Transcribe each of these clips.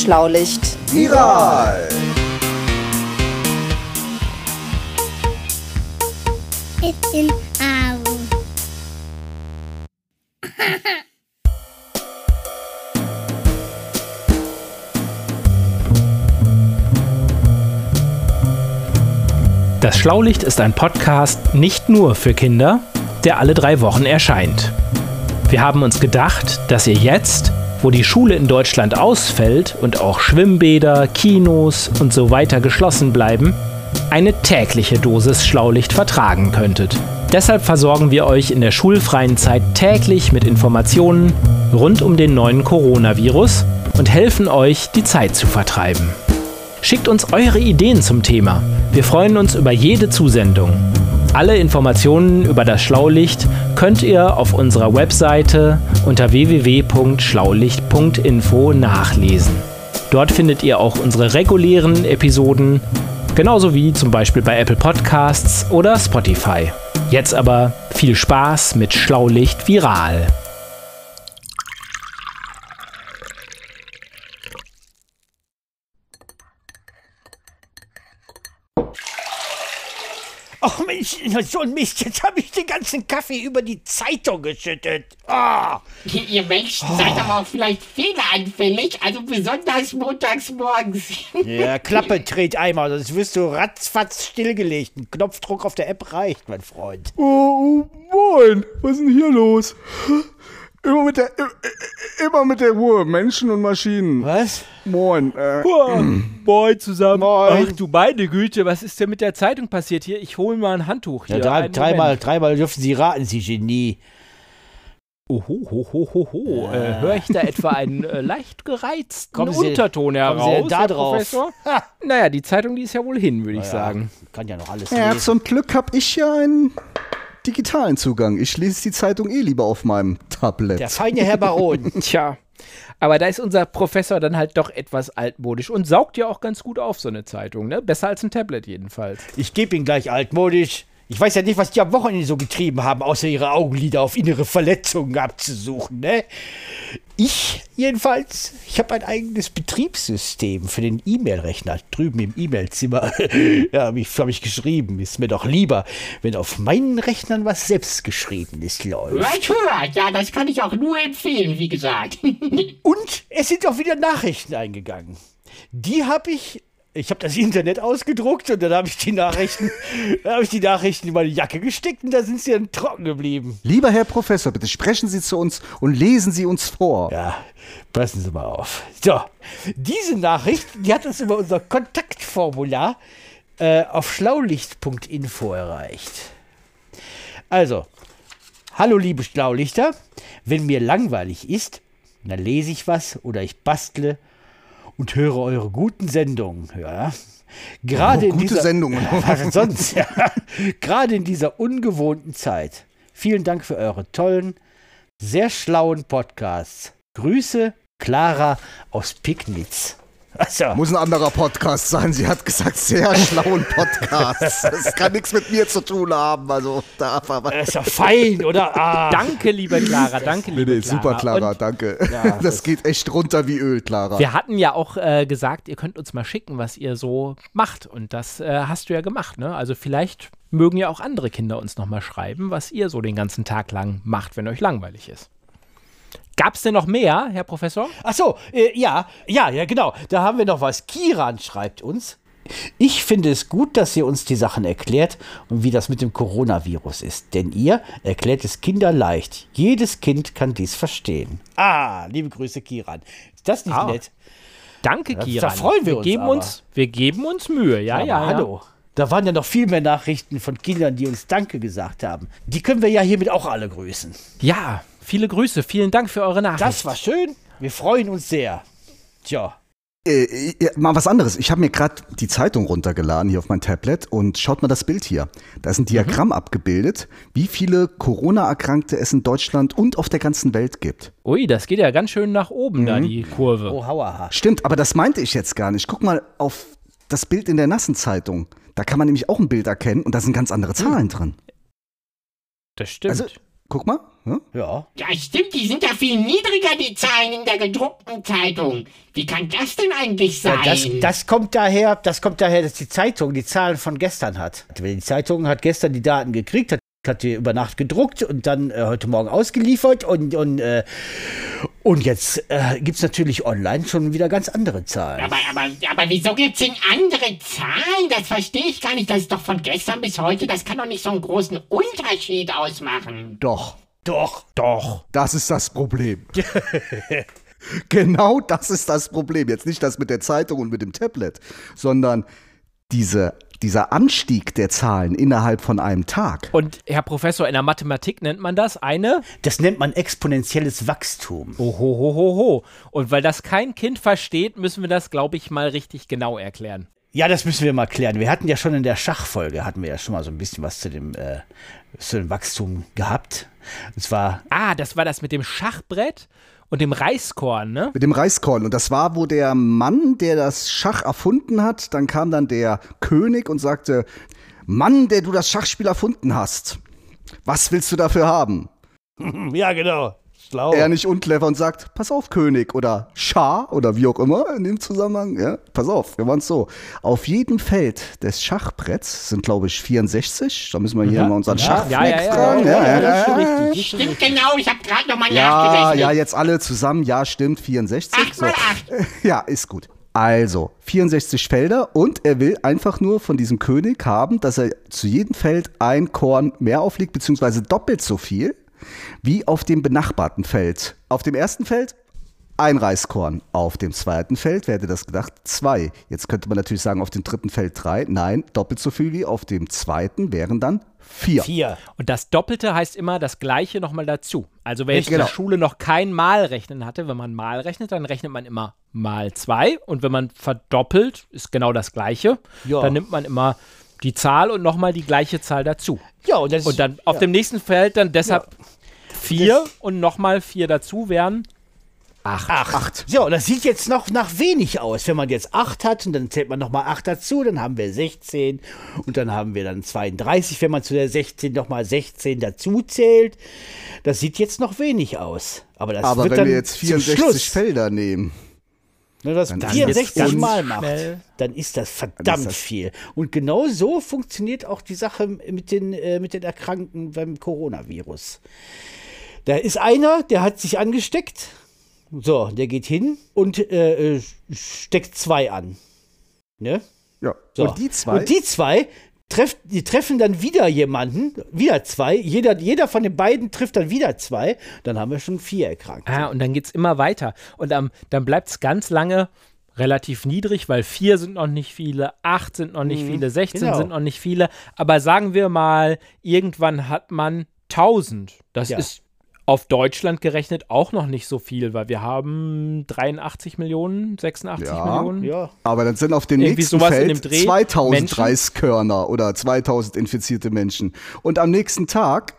Das Schlaulicht. Viral! It's in Aachen. Das Schlaulicht ist ein Podcast nicht nur für Kinder, der alle drei Wochen erscheint. Wir haben uns gedacht, dass ihr jetzt, wo die Schule in Deutschland ausfällt und auch Schwimmbäder, Kinos und so weiter geschlossen bleiben, eine tägliche Dosis Schlaulicht vertragen könntet. Deshalb versorgen wir euch in der schulfreien Zeit täglich mit Informationen rund um den neuen Coronavirus und helfen euch, die Zeit zu vertreiben. Schickt uns eure Ideen zum Thema. Wir freuen uns über jede Zusendung. Alle Informationen über das Schlaulicht könnt ihr auf unserer Webseite unter www.schlaulicht.info nachlesen. Dort findet ihr auch unsere regulären Episoden, genauso wie zum Beispiel bei Apple Podcasts oder Spotify. Jetzt aber viel Spaß mit Schlaulicht Viral. Oh Mensch, so ein Mist, jetzt habe ich den ganzen Kaffee über die Zeitung geschüttet. Ah, Ihr Menschen seid aber auch vielleicht fehleranfällig, also besonders montags morgens. Ja, Klappe dreht einmal, sonst wirst du ratzfatz stillgelegt. Ein Knopfdruck auf der App reicht, mein Freund. Oh, oh, moin! Was ist denn hier los? Immer mit der, immer mit der Ruhe, Menschen und Maschinen. Was? Moin. Äh, Moin zusammen. Moin. Ach du meine Güte, was ist denn mit der Zeitung passiert hier? Ich hole mal ein Handtuch hier. Ja, drei, dreimal, dreimal dürfen Sie raten, Sie Genie. Oho, ho, ho, ho, ho. Äh, Höre ich da etwa einen äh, leicht gereizten Kommen Sie- Unterton kommen heraus, Sie denn da Herr drauf? Professor? Ha. Naja, die Zeitung, die ist ja wohl hin, würde ich Ja, sagen. Kann ja noch alles ja, lesen. zum Glück habe ich ja einen digitalen Zugang. Ich lese die Zeitung eh lieber auf meinem Tablet. Der feine Herr Baron. Tja, aber da ist unser Professor dann halt doch etwas altmodisch und saugt ja auch ganz gut auf, so eine Zeitung, ne? Besser als ein Tablet jedenfalls. Ich gebe ihn gleich altmodisch. Ich weiß ja nicht, was die am Wochenende so getrieben haben, außer ihre Augenlider auf innere Verletzungen abzusuchen, ne? Ich jedenfalls, ich habe ein eigenes Betriebssystem für den E-Mail-Rechner drüben im E-Mail-Zimmer. ja, habe ich, hab ich geschrieben. Ist mir doch lieber, wenn auf meinen Rechnern was selbstgeschriebenes läuft. Right hört, ja, das kann ich auch nur empfehlen, wie gesagt. Und es sind auch wieder Nachrichten eingegangen. Die habe ich. Ich habe das Internet ausgedruckt und dann habe ich die Nachrichten, habe ich die Nachrichten in meine Jacke gesteckt und da sind sie dann trocken geblieben. Lieber Herr Professor, bitte sprechen Sie zu uns und lesen Sie uns vor. Ja, passen Sie mal auf. So, diese Nachricht, die hat uns über unser Kontaktformular äh, auf schlaulicht.info erreicht. Also, hallo liebe Schlaulichter, wenn mir langweilig ist, dann lese ich was oder ich bastle und höre eure guten Sendungen. Ja. Gerade Oh, in dieser, Sendungen. Was sonst? Ja. Gerade in dieser ungewohnten Zeit. Vielen Dank für eure tollen, sehr schlauen Podcasts. Grüße, Clara aus Pignitz. Also, Muss ein anderer Podcast sein. Sie hat gesagt, sehr schlauen Podcast. Das kann nichts mit mir zu tun haben. Also, da aber. das ist ja fein, oder? Ah, Danke, liebe Clara, danke, Nee, liebe nee, Clara. super, Clara, Und danke. Ja, das geht echt runter wie Öl, Clara. wir hatten ja auch äh, gesagt, ihr könnt uns mal schicken, was ihr so macht. Und das äh, hast du ja gemacht, ne? Also vielleicht mögen ja auch andere Kinder uns nochmal schreiben, was ihr so den ganzen Tag lang macht, wenn euch langweilig ist. Gab's denn noch mehr, Herr Professor? Ach so, äh, ja, ja, ja, genau. Da haben wir noch was. Kiran schreibt uns. Ich finde es gut, dass ihr uns die Sachen erklärt und wie das mit dem Coronavirus ist. Denn ihr erklärt es kinderleicht. Jedes Kind kann dies verstehen. Ah, liebe Grüße, Kiran. Ist das nicht Ah. nett? Danke, da Kira. freuen wir uns geben aber. uns, wir geben uns Mühe, ja, Aber ja. hallo. Da waren ja noch viel mehr Nachrichten von Kindern, die uns Danke gesagt haben. Die können wir ja hiermit auch alle grüßen. Ja. Viele Grüße, vielen Dank für eure Nachricht. Das war schön. Wir freuen uns sehr. Tja. Äh, äh, mal was anderes. Ich habe mir gerade die Zeitung runtergeladen hier auf mein Tablet und schaut mal das Bild hier. Da ist ein Diagramm abgebildet, wie viele Corona-Erkrankte es in Deutschland und auf der ganzen Welt gibt. Ui, das geht ja ganz schön nach oben, da die Kurve. Oh, hauaha. Stimmt, aber das meinte ich jetzt gar nicht. Guck mal auf das Bild in der nassen Zeitung. Da kann man nämlich auch ein Bild erkennen und da sind ganz andere Zahlen drin. Das stimmt. Also, Guck mal. Hm? Ja. Ja, stimmt, die sind ja viel niedriger, die Zahlen in der gedruckten Zeitung. Wie kann das denn eigentlich sein? Ja, das, das kommt daher, das kommt daher, dass die Zeitung die Zahlen von gestern hat. Die Zeitung hat gestern die Daten gekriegt, hat, hat die über Nacht gedruckt und dann äh, heute Morgen ausgeliefert und, und, äh, und jetzt äh, gibt es natürlich online schon wieder ganz andere Zahlen. aber, aber, aber wieso gibt's denn andere Zahlen? Das verstehe ich gar nicht. Das ist doch von gestern bis heute. Das kann doch nicht so einen großen Unterschied ausmachen. Doch. Doch. Doch. Das ist das Problem. genau das ist das Problem. Jetzt nicht das mit der Zeitung und mit dem Tablet, sondern diese, dieser Anstieg der Zahlen innerhalb von einem Tag. Und Herr Professor, in der Mathematik nennt man das eine Das nennt man exponentielles Wachstum. Ohohoho. Und weil das kein Kind versteht, müssen wir das, glaube ich, mal richtig genau erklären. Ja, das müssen wir mal klären. Wir hatten ja schon in der Schachfolge, hatten wir ja schon mal so ein bisschen was zu dem, äh, zu dem Wachstum gehabt. Und zwar, Ah, das war das mit dem Schachbrett und dem Reiskorn, ne? Mit dem Reiskorn. Und das war, wo der Mann, der das Schach erfunden hat, dann kam dann der König und sagte, Mann, der du das Schachspiel erfunden hast, was willst du dafür haben? ja genau, schlau. Er nicht unclever und sagt, pass auf, König oder Schah oder wie auch immer in dem Zusammenhang. Ja, pass auf, wir waren so. Auf jedem Feld des Schachbretts sind, glaube ich, 64. Da müssen wir hier mal unseren Schachfleck ja, ja, ja, fragen. ja, Ja, ja, ja, richtig. Stimmt genau, ich habe gerade nochmal ja, ja, jetzt alle zusammen. Ja, stimmt, 64. Acht mal acht. Ja, ist gut. Also, 64 Felder und er will einfach nur von diesem König haben, dass er zu jedem Feld ein Korn mehr auflegt, beziehungsweise doppelt so viel wie auf dem benachbarten Feld. Auf dem ersten Feld ein Reiskorn. Auf dem zweiten Feld, wer hätte das gedacht? Zwei. Jetzt könnte man natürlich sagen, auf dem dritten Feld drei. Nein, doppelt so viel wie auf dem zweiten wären dann vier. Vier. Und das Doppelte heißt immer das Gleiche nochmal dazu. Also wenn jetzt Richtig, in der genau. Schule noch kein Malrechnen hatte, wenn man mal rechnet, dann rechnet man immer mal zwei. Und wenn man verdoppelt, ist genau das Gleiche. Ja. Dann nimmt man immer die Zahl und nochmal die gleiche Zahl dazu. Ja, und, das Und dann auf dem nächsten Feld dann deshalb vier und nochmal vier dazu wären acht. Acht. Ja, und das sieht jetzt noch nach wenig aus. Wenn man jetzt acht hat und dann zählt man nochmal acht dazu, dann haben wir 16 und dann haben wir dann 32, wenn man zu der 16 nochmal 16 dazu zählt. Das sieht jetzt noch wenig aus. Aber das Aber wird wenn dann wir jetzt zum 64 Schluss, Felder nehmen, wenn man das dann ist 64 das Mal macht, schnell. dann ist das verdammt ist das- viel. Und genau so funktioniert auch die Sache mit den, äh, mit den Erkrankten beim Coronavirus. Da ist einer, der hat sich angesteckt. So, der geht hin und äh, äh, steckt zwei an. Ne? ja. So. Und die zwei, Und die zwei treff, die treffen dann wieder jemanden, wieder zwei. Jeder, jeder von den beiden trifft dann wieder zwei. Dann haben wir schon vier Erkrankte. Ah, und dann geht es immer weiter. Und ähm, dann bleibt es ganz lange relativ niedrig, weil vier sind noch nicht viele, acht sind noch nicht viele, 16 genau. sind noch nicht viele. Aber sagen wir mal, irgendwann hat man 1000. Das Ja. ist auf Deutschland gerechnet auch noch nicht so viel, weil wir haben 83 Millionen, 86 Ja. Millionen. ja. aber dann sind auf dem Irgendwie nächsten sowas in Feld dem Dreh. 2000 Menschen. Reiskörner oder 2000 infizierte Menschen. Und am nächsten Tag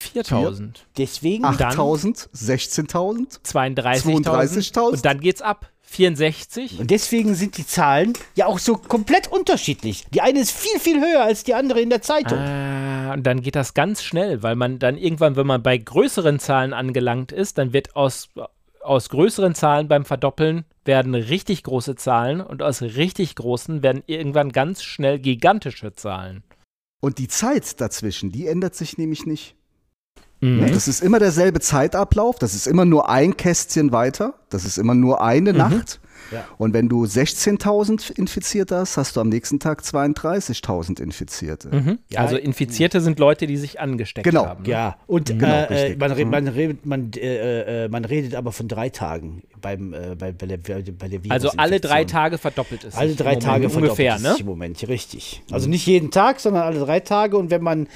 4000, Deswegen 8000, 16.000. 32.000 32.000. und dann geht's ab. 64. Und deswegen sind die Zahlen ja auch so komplett unterschiedlich. Die eine ist viel, viel höher als die andere in der Zeitung. Ah, und dann geht das ganz schnell, weil man dann irgendwann, wenn man bei größeren Zahlen angelangt ist, dann wird aus, aus größeren Zahlen beim Verdoppeln werden richtig große Zahlen und aus richtig großen werden irgendwann ganz schnell gigantische Zahlen. Und die Zeit dazwischen, die ändert sich nämlich nicht. Mhm. Das ist immer derselbe Zeitablauf, das ist immer nur ein Kästchen weiter, das ist immer nur eine Mhm. Nacht. Ja. Und wenn du 16.000 Infizierte hast, hast du am nächsten Tag 32.000 Infizierte. Mhm. Ja, also Infizierte sind Leute, die sich angesteckt Genau. haben. ne? Ja, und Genau, äh, äh, man, Mhm. man, man, äh, äh, man redet aber von drei Tagen beim, äh, bei, bei, bei der Also alle drei. Tage verdoppelt es. Alle drei Tage ungefähr, verdoppelt es ne? im Moment, richtig. Also nicht jeden Tag, sondern alle drei Tage. Und wenn man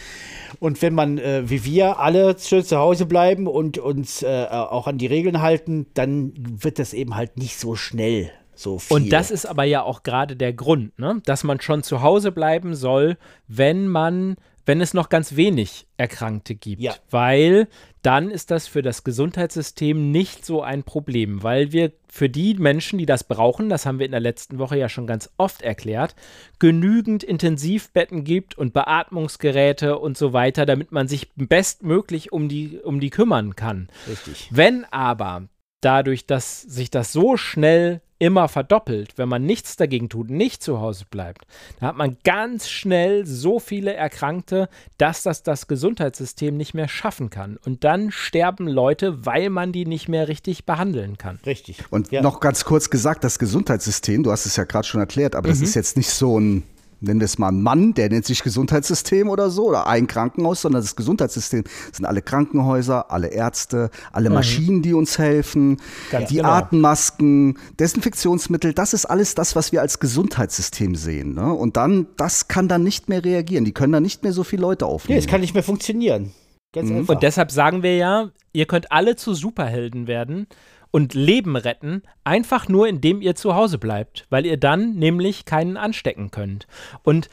und wenn man äh, wie wir alle schön zu Hause bleiben und uns äh, auch an die Regeln halten, dann wird das eben halt nicht so schnell so viel. Und das ist aber ja auch gerade der Grund, ne? dass man schon zu Hause bleiben soll, wenn man wenn es noch ganz wenig Erkrankte gibt, Ja. weil dann ist das für das Gesundheitssystem nicht so ein Problem, weil wir für die Menschen, die das brauchen, das haben wir in der letzten Woche ja schon ganz oft erklärt, genügend Intensivbetten gibt und Beatmungsgeräte und so weiter, damit man sich bestmöglich um die, um die kümmern kann. Richtig. Wenn aber dadurch, dass sich das so schnell immer verdoppelt, wenn man nichts dagegen tut, nicht zu Hause bleibt, dann hat man ganz schnell so viele Erkrankte, dass das das Gesundheitssystem nicht mehr schaffen kann. Und dann sterben Leute, weil man die nicht mehr richtig behandeln kann. Richtig. Und ja. noch ganz kurz gesagt, das Gesundheitssystem, du hast es ja gerade schon erklärt, aber Mhm. das ist jetzt nicht so ein, nennen wir es mal Mann, der nennt sich Gesundheitssystem oder so, oder ein Krankenhaus, sondern das Gesundheitssystem sind alle Krankenhäuser, alle Ärzte, alle Maschinen, die uns helfen, Mhm. Ganz die genau. Atemmasken, Desinfektionsmittel, das ist alles das, was wir als Gesundheitssystem sehen. Ne? Und dann, das kann dann nicht mehr reagieren. Die können dann nicht mehr so viele Leute Nee, aufnehmen. es kann nicht mehr funktionieren. Ganz einfach. Und deshalb sagen wir ja, ihr könnt alle zu Superhelden werden und Leben retten, einfach nur indem ihr zu Hause bleibt, weil ihr dann nämlich keinen anstecken könnt. Und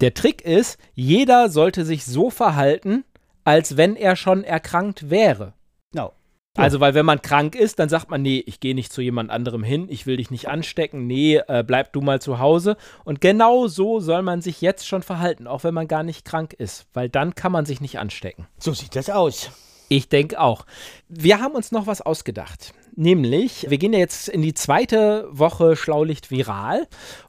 der Trick ist, jeder sollte sich so verhalten, als wenn er schon erkrankt wäre. Genau. Also, weil wenn man krank ist, dann sagt man, nee, ich gehe nicht zu jemand anderem hin, ich will dich nicht anstecken, nee, äh, bleib du mal zu Hause. Und genau so soll man sich jetzt schon verhalten, auch wenn man gar nicht krank ist, weil dann kann man sich nicht anstecken. So sieht das aus. Ich denke auch. Wir haben uns noch was ausgedacht. Nämlich, wir gehen ja jetzt in die zweite Woche Schlaulicht viral.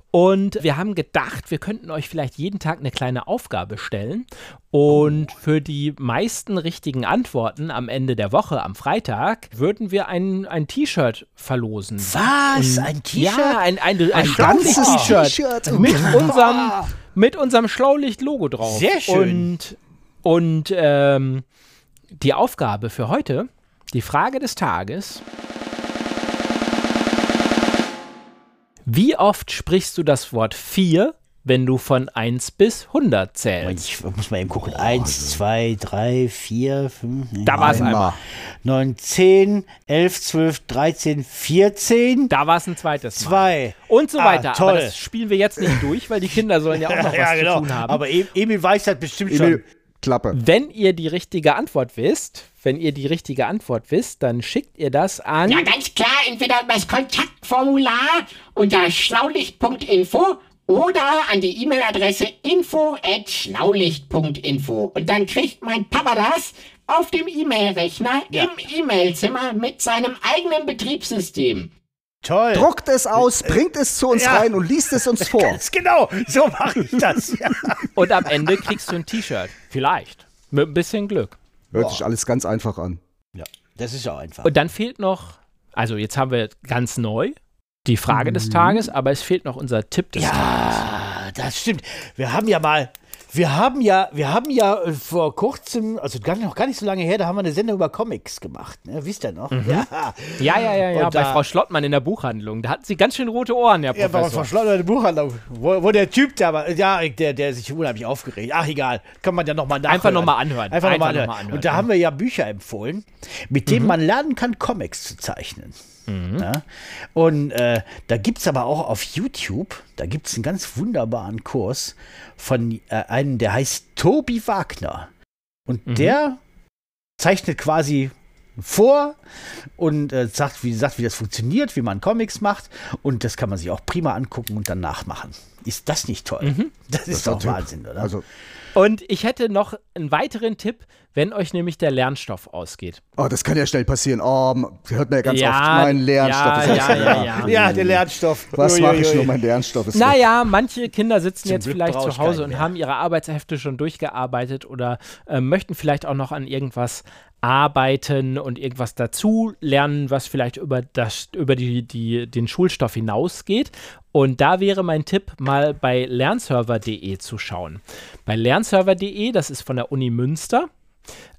Und wir haben gedacht, wir könnten euch vielleicht jeden Tag eine kleine Aufgabe stellen. Und für die meisten richtigen Antworten am Ende der Woche, am Freitag, würden wir ein, ein T-Shirt verlosen. Was? Ein T-Shirt? Ja, ein, ein, ein, ganzes Schlaulicht-T-Shirt T-Shirt. mit unserem, mit unserem Schlaulicht-Logo drauf. Sehr schön. Und, und ähm, die Aufgabe für heute, die Frage des Tages. Wie oft sprichst du das Wort 4, wenn du von 1 bis 100 zählst? Ich muss mal eben gucken. Eins, zwei, drei, vier, fünf, Da war es einmal. neun, zehn, elf, zwölf, dreizehn, vierzehn, Da war es ein zweites Mal. zwei. Und so Ah, weiter. toll. Aber das spielen wir jetzt nicht durch, weil die Kinder sollen ja auch noch was zu tun haben. Aber E- Emil weiß das bestimmt Emil, schon. Klappe. wenn ihr die richtige Antwort wisst, wenn ihr die richtige Antwort wisst, dann schickt ihr das an. Ja, ganz klar, entweder über das Kontaktformular unter schlaulicht.info oder an die E-Mail-Adresse info@schlaulicht.info und dann kriegt mein Papa das auf dem E-Mail-Rechner im E-Mail-Zimmer mit seinem eigenen Betriebssystem. Toll. Druckt es aus, bringt es zu uns Ja. rein und liest es uns vor. Ganz genau, so mache ich das. Ja. Und am Ende kriegst du ein T-Shirt. Vielleicht. Mit ein bisschen Glück. Hört sich alles ganz einfach an. ja, das ist ja einfach. Und dann fehlt noch, also jetzt haben wir ganz neu die Frage des Tages, aber es fehlt noch unser Tipp des Tages. Ja, das stimmt. Wir haben ja mal, wir haben ja, wir haben ja äh, vor kurzem, also gar, noch gar nicht so lange her, da haben wir eine Sendung über Comics gemacht. Ne? Wisst ihr noch? Ja, Ja, ja, ja, ja, Und bei da- Frau Schlottmann in der Buchhandlung. Da hatten sie ganz schön rote Ohren, Herr Ja, bei Professor. verschlossener Buchhandlung, wo, wo der Typ da war, ja, der, der sich unheimlich aufgeregt. Ach, egal, kann man ja nochmal nachhören. Einfach noch mal anhören. Einfach, nochmal anhören. noch anhören. Und da haben wir ja Bücher empfohlen, mit denen man lernen kann, Comics zu zeichnen. Ja? Und äh, da gibt es aber auch auf YouTube, da gibt es einen ganz wunderbaren Kurs von äh, einem, der heißt Tobi Wagner. Und der zeichnet quasi vor und äh, sagt, wie, sagt, wie das funktioniert, wie man Comics macht. Und das kann man sich auch prima angucken und dann nachmachen. Ist das nicht toll? Das ist doch. Wahnsinn, oder? Also, Und ich hätte noch einen weiteren Tipp, wenn euch nämlich der Lernstoff ausgeht. oh, das kann ja schnell passieren. Oh, hört man ja ganz Ja, oft, mein Lernstoff ja, ist ja, ja, ja. ja, der Lernstoff. Was mache ich nur? Mein Lernstoff ist weg. Naja, manche Kinder sitzen Zum jetzt Glück vielleicht zu Hause und mehr. haben ihre Arbeitshefte schon durchgearbeitet oder äh, möchten vielleicht auch noch an irgendwas arbeiten und irgendwas dazu lernen, was vielleicht über, das, über die, die, den Schulstoff hinausgeht. Und da wäre mein Tipp, mal bei lernserver.de zu schauen. Bei lernserver.de, das ist von der Uni Münster,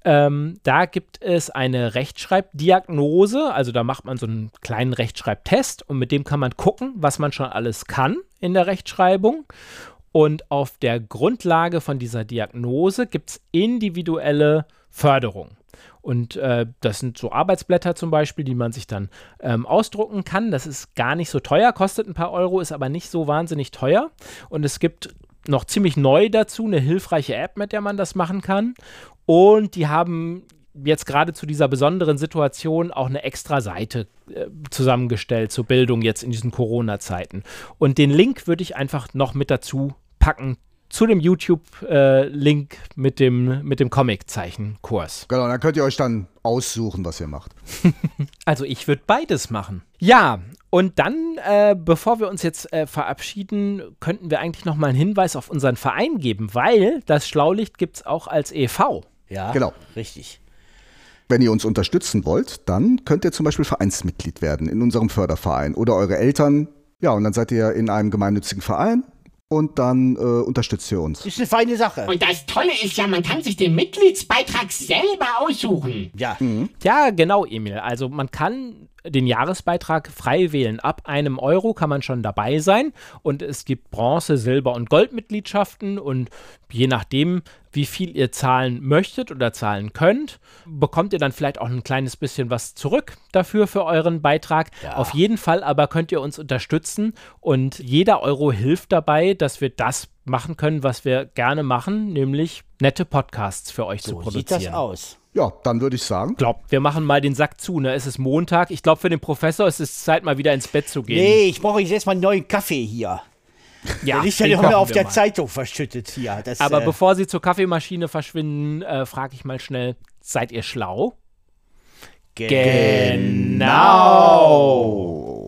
ähm, da gibt es eine Rechtschreibdiagnose, also da macht man so einen kleinen Rechtschreibtest und mit dem kann man gucken, was man schon alles kann in der Rechtschreibung. Und auf der Grundlage von dieser Diagnose gibt es individuelle Förderung. Und äh, das sind so Arbeitsblätter zum Beispiel, die man sich dann ähm, ausdrucken kann. Das ist gar nicht so teuer, kostet ein paar Euro, ist aber nicht so wahnsinnig teuer. Und es gibt noch ziemlich neu dazu, eine hilfreiche App, mit der man das machen kann. Und die haben jetzt gerade zu dieser besonderen Situation auch eine extra Seite äh, zusammengestellt zur Bildung jetzt in diesen Corona-Zeiten. Und den Link würde ich einfach noch mit dazu packen zu dem YouTube-Link mit dem, mit dem Comic-Zeichen-Kurs. Genau, dann könnt ihr euch dann aussuchen, was ihr macht. Also ich würde beides machen. Ja, und dann, äh, bevor wir uns jetzt äh, verabschieden, könnten wir eigentlich noch mal einen Hinweis auf unseren Verein geben, weil das Schlaulicht gibt es auch als e.V. Ja, Genau. richtig. Wenn ihr uns unterstützen wollt, dann könnt ihr zum Beispiel Vereinsmitglied werden in unserem Förderverein oder eure Eltern. Ja, und dann seid ihr in einem gemeinnützigen Verein und dann äh, unterstützt ihr uns. Ist eine feine Sache. Und das Tolle ist ja, man kann sich den Mitgliedsbeitrag selber aussuchen. Ja, Ja, genau, Emil. Also man kann den Jahresbeitrag frei wählen. Ab einem Euro kann man schon dabei sein. Und es gibt Bronze-, Silber- und Goldmitgliedschaften. Und je nachdem, wie viel ihr zahlen möchtet oder zahlen könnt, bekommt ihr dann vielleicht auch ein kleines bisschen was zurück dafür für euren Beitrag. Ja. Auf jeden Fall aber könnt ihr uns unterstützen. Und jeder Euro hilft dabei, dass wir das machen können, was wir gerne machen, nämlich nette Podcasts für euch zu so produzieren. sieht das aus. Ja, dann würde ich sagen, Glaubt, wir machen mal den Sack zu, ne? Es ist Montag. Ich glaube, für den Professor ist es Zeit, mal wieder ins Bett zu gehen. Nee, ich brauche jetzt mal einen neuen Kaffee hier. ja, Der liegt ja noch auf der mal. Zeitung verschüttet hier. Das, Aber äh, bevor Sie zur Kaffeemaschine verschwinden, äh, frage ich mal schnell: Seid ihr schlau? genau. oh.